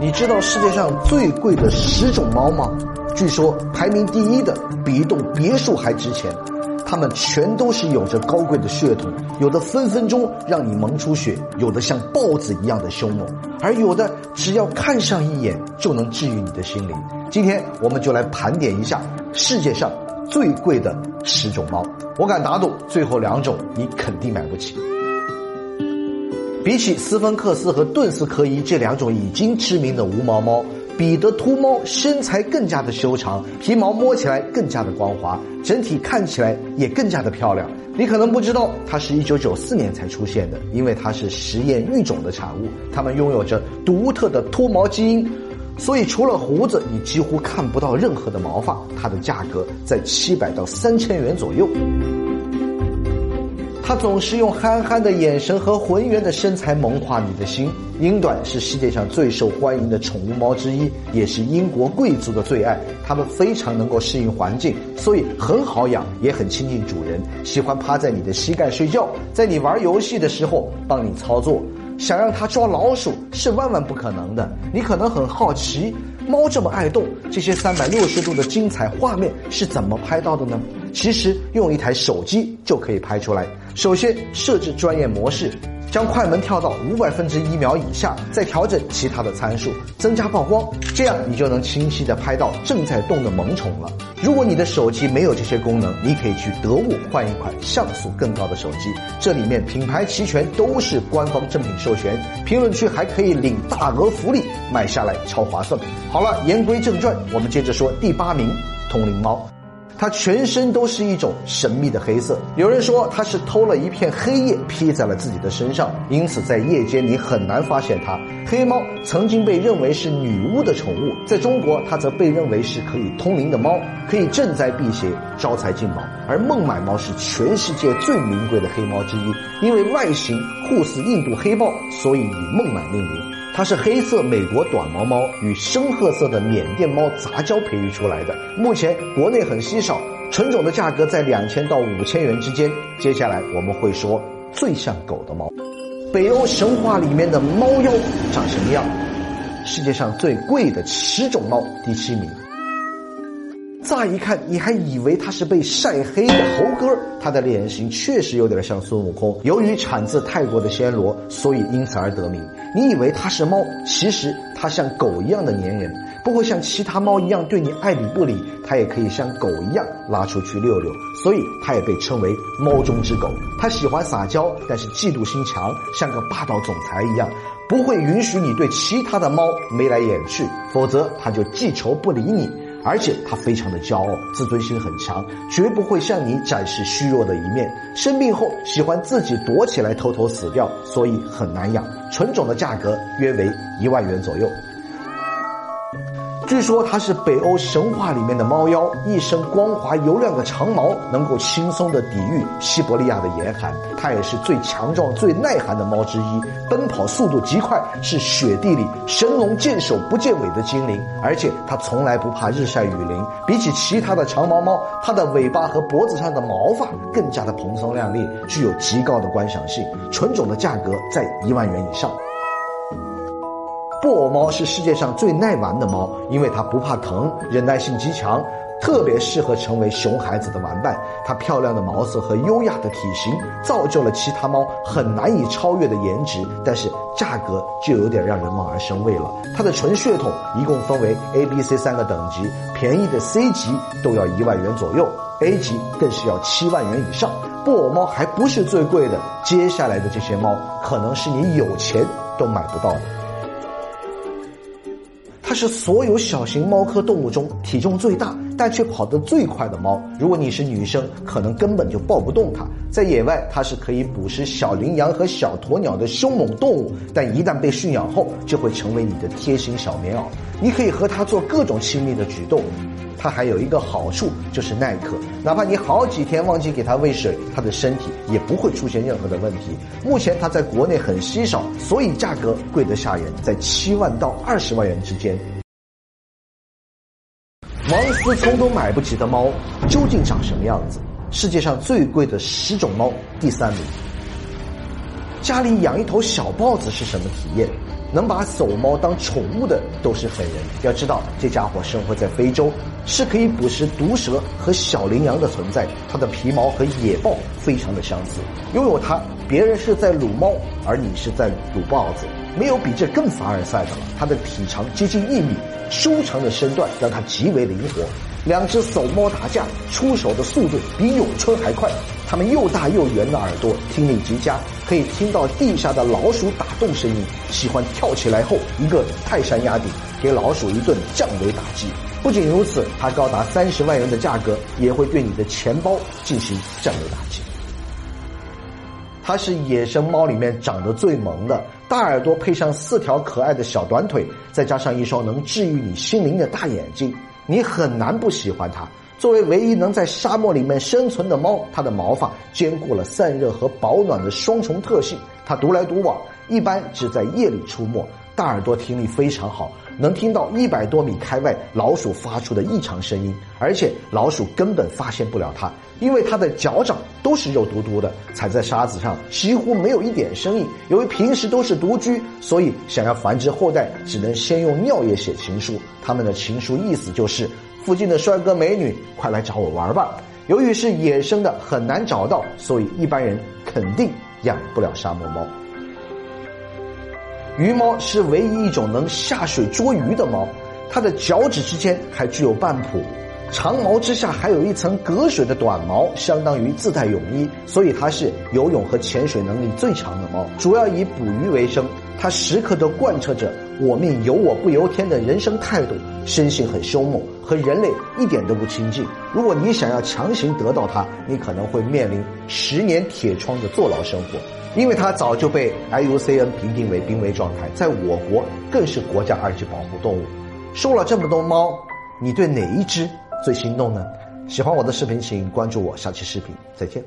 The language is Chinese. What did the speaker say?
你知道世界上最贵的十种猫吗？据说排名第一的比一栋别墅还值钱。它们全都是有着高贵的血统，有的分分钟让你萌出血，有的像豹子一样的凶猛，而有的只要看上一眼就能治愈你的心灵。今天我们就来盘点一下世界上最贵的十种猫。我敢打赌，最后两种你肯定买不起。比起斯芬克斯和顿斯科伊这两种已经知名的无毛猫，彼得秃猫身材更加的修长，皮毛摸起来更加的光滑，整体看起来也更加的漂亮。你可能不知道，它是一九九四年才出现的，因为它是实验育种的产物，它们拥有着独特的脱毛基因，所以除了胡子，你几乎看不到任何的毛发。它的价格在七百到三千元左右。它总是用憨憨的眼神和浑圆的身材萌化你的心。英短是世界上最受欢迎的宠物猫之一，也是英国贵族的最爱。它们非常能够适应环境，所以很好养，也很亲近主人，喜欢趴在你的膝盖睡觉，在你玩游戏的时候帮你操作。想让它抓老鼠是万万不可能的。你可能很好奇，猫这么爱动，这些三百六十度的精彩画面是怎么拍到的呢？其实用一台手机就可以拍出来。首先设置专业模式，将快门跳到五百分之一秒以下，再调整其他的参数，增加曝光，这样你就能清晰的拍到正在动的萌宠了。如果你的手机没有这些功能，你可以去得物换一款像素更高的手机，这里面品牌齐全，都是官方正品授权，评论区还可以领大额福利，买下来超划算。好了，言归正传，我们接着说第八名，通灵猫。它全身都是一种神秘的黑色，有人说它是偷了一片黑夜披在了自己的身上，因此在夜间你很难发现它。黑猫曾经被认为是女巫的宠物，在中国它则被认为是可以通灵的猫，可以镇灾辟邪、招财进宝。而孟买猫是全世界最名贵的黑猫之一，因为外形酷似印度黑豹，所以以孟买命名。它是黑色美国短毛猫与深褐色的缅甸猫杂交培育出来的，目前国内很稀少，纯种的价格在两千到五千元之间。接下来我们会说最像狗的猫，北欧神话里面的猫妖长什么样？世界上最贵的十种猫第七名。乍一看，你还以为它是被晒黑的猴哥，它的脸型确实有点像孙悟空。由于产自泰国的暹罗，所以因此而得名。你以为它是猫，其实它像狗一样的粘人，不会像其他猫一样对你爱理不理，它也可以像狗一样拉出去遛遛，所以它也被称为猫中之狗。它喜欢撒娇，但是嫉妒心强，像个霸道总裁一样，不会允许你对其他的猫眉来眼去，否则它就记仇不理你。而且它非常的骄傲，自尊心很强，绝不会向你展示虚弱的一面。生病后喜欢自己躲起来偷偷死掉，所以很难养。纯种的价格约为一万元左右。据说它是北欧神话里面的猫妖，一身光滑油亮的长毛，能够轻松的抵御西伯利亚的严寒。它也是最强壮、最耐寒的猫之一，奔跑速度极快，是雪地里神龙见首不见尾的精灵。而且它从来不怕日晒雨淋，比起其他的长毛猫，它的尾巴和脖子上的毛发更加的蓬松亮丽，具有极高的观赏性。纯种的价格在一万元以上。布偶猫是世界上最耐玩的猫，因为它不怕疼，忍耐性极强，特别适合成为熊孩子的玩伴。它漂亮的毛色和优雅的体型，造就了其他猫很难以超越的颜值，但是价格就有点让人望而生畏了。它的纯血统一共分为 A、B、C 三个等级，便宜的 C 级都要一万元左右，A 级更是要七万元以上。布偶猫还不是最贵的，接下来的这些猫可能是你有钱都买不到的。它是所有小型猫科动物中体重最大，但却跑得最快的猫。如果你是女生，可能根本就抱不动它。在野外，它是可以捕食小羚羊和小鸵鸟的凶猛动物，但一旦被驯养后，就会成为你的贴心小棉袄。你可以和它做各种亲密的举动。它还有一个好处，就是耐渴。哪怕你好几天忘记给它喂水，它的身体也不会出现任何的问题。目前它在国内很稀少，所以价格贵得吓人，在七万到二十万元之间。王思聪都买不起的猫，究竟长什么样子？世界上最贵的十种猫第三名。家里养一头小豹子是什么体验？能把走猫当宠物的都是狠人。要知道，这家伙生活在非洲，是可以捕食毒蛇和小羚羊的存在。它的皮毛和野豹非常的相似，拥有它，别人是在撸猫，而你是在撸豹子。没有比这更凡尔赛的了。它的体长接近一米，修长的身段让它极为灵活。两只走猫打架，出手的速度比咏春还快。它们又大又圆的耳朵，听力极佳，可以听到地下的老鼠打洞声音。喜欢跳起来后一个泰山压顶，给老鼠一顿降维打击。不仅如此，它高达三十万元的价格，也会对你的钱包进行降维打击。它是野生猫里面长得最萌的，大耳朵配上四条可爱的小短腿，再加上一双能治愈你心灵的大眼睛，你很难不喜欢它。作为唯一能在沙漠里面生存的猫，它的毛发兼顾了散热和保暖的双重特性。它独来独往，一般只在夜里出没。大耳朵听力非常好，能听到一百多米开外老鼠发出的异常声音，而且老鼠根本发现不了它，因为它的脚掌都是肉嘟嘟的，踩在沙子上几乎没有一点声音。由于平时都是独居，所以想要繁殖后代，只能先用尿液写情书。他们的情书意思就是：附近的帅哥美女，快来找我玩吧。由于是野生的，很难找到，所以一般人肯定养不了沙漠猫。鱼猫是唯一一种能下水捉鱼的猫，它的脚趾之间还具有半蹼，长毛之下还有一层隔水的短毛，相当于自带泳衣，所以它是游泳和潜水能力最强的猫。主要以捕鱼为生，它时刻都贯彻着“我命由我不由天”的人生态度，生性很凶猛，和人类一点都不亲近。如果你想要强行得到它，你可能会面临十年铁窗的坐牢生活。因为它早就被 IUCN 评定为濒危状态，在我国更是国家二级保护动物。收了这么多猫，你对哪一只最心动呢？喜欢我的视频，请关注我，下期视频再见。